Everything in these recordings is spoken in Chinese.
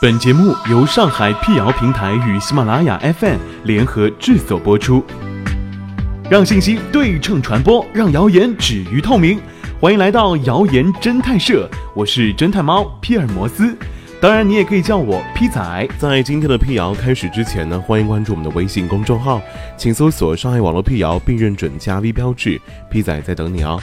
本节目由上海辟谣平台与喜马拉雅 FM 联合制作播出，让信息对称传播，让谣言止于透明。欢迎来到谣言侦探社，我是侦探猫皮尔摩斯，当然你也可以叫我 P 仔。在今天的辟谣开始之前呢，欢迎关注我们的微信公众号，请搜索“上海网络辟谣”并认准加 V 标志，P 仔在等你哦。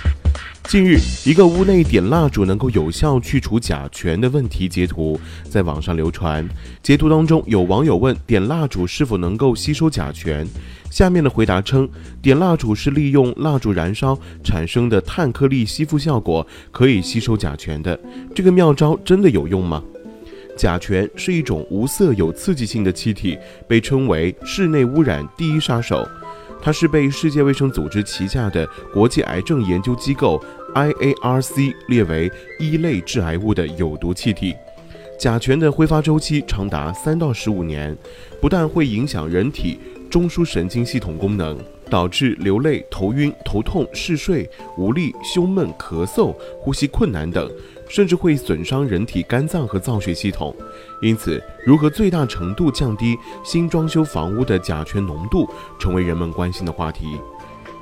近日，一个屋内点蜡烛能够有效去除甲醛的问题截图在网上流传。截图当中有网友问点蜡烛是否能够吸收甲醛，下面的回答称，点蜡烛是利用蜡烛燃烧产生的碳颗粒吸附效果，可以吸收甲醛的。这个妙招真的有用吗？甲醛是一种无色有刺激性的气体，被称为室内污染第一杀手。它是被世界卫生组织旗下的国际癌症研究机构 IARC 列为一类致癌物的有毒气体。甲醛的挥发周期长达三到十五年，不但会影响人体中枢神经系统功能，导致流泪、头晕、头痛、嗜睡、无力、胸闷、咳嗽、呼吸困难等。甚至会损伤人体肝脏和造血系统，因此，如何最大程度降低新装修房屋的甲醛浓度，成为人们关心的话题。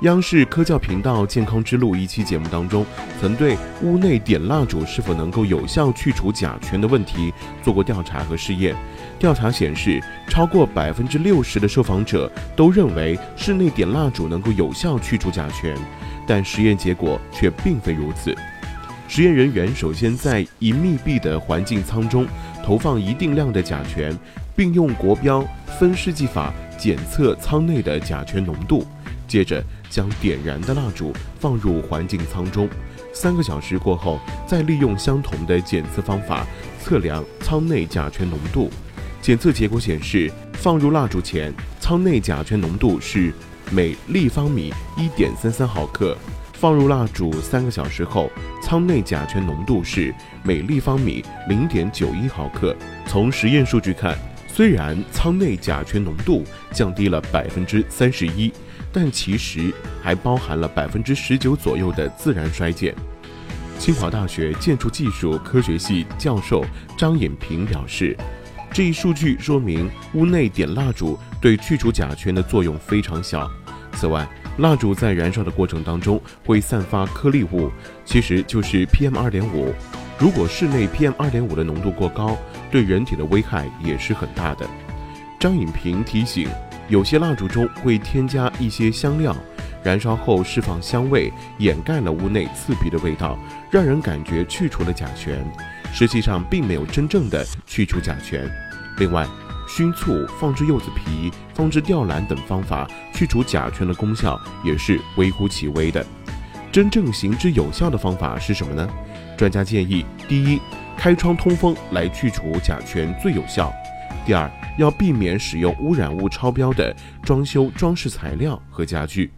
央视科教频道《健康之路》一期节目当中，曾对屋内点蜡烛是否能够有效去除甲醛的问题做过调查和试验。调查显示，超过百分之六十的受访者都认为室内点蜡烛能够有效去除甲醛，但实验结果却并非如此。实验人员首先在一密闭的环境舱中投放一定量的甲醛，并用国标分试剂法检测舱内的甲醛浓度。接着将点燃的蜡烛放入环境舱中，三个小时过后，再利用相同的检测方法测量舱内甲醛浓度。检测结果显示，放入蜡烛前，舱内甲醛浓度是每立方米一点三三毫克。放入蜡烛三个小时后，舱内甲醛浓度是每立方米零点九一毫克。从实验数据看，虽然舱内甲醛浓度降低了百分之三十一，但其实还包含了百分之十九左右的自然衰减。清华大学建筑技术科学系教授张颖平表示，这一数据说明屋内点蜡烛对去除甲醛的作用非常小。此外，蜡烛在燃烧的过程当中会散发颗粒物，其实就是 PM 二点五。如果室内 PM 二点五的浓度过高，对人体的危害也是很大的。张颖平提醒，有些蜡烛中会添加一些香料，燃烧后释放香味，掩盖了屋内刺鼻的味道，让人感觉去除了甲醛，实际上并没有真正的去除甲醛。另外，熏醋、放置柚子皮、放置吊兰等方法去除甲醛的功效也是微乎其微的。真正行之有效的方法是什么呢？专家建议：第一，开窗通风来去除甲醛最有效；第二，要避免使用污染物超标的装修装饰材料和家具。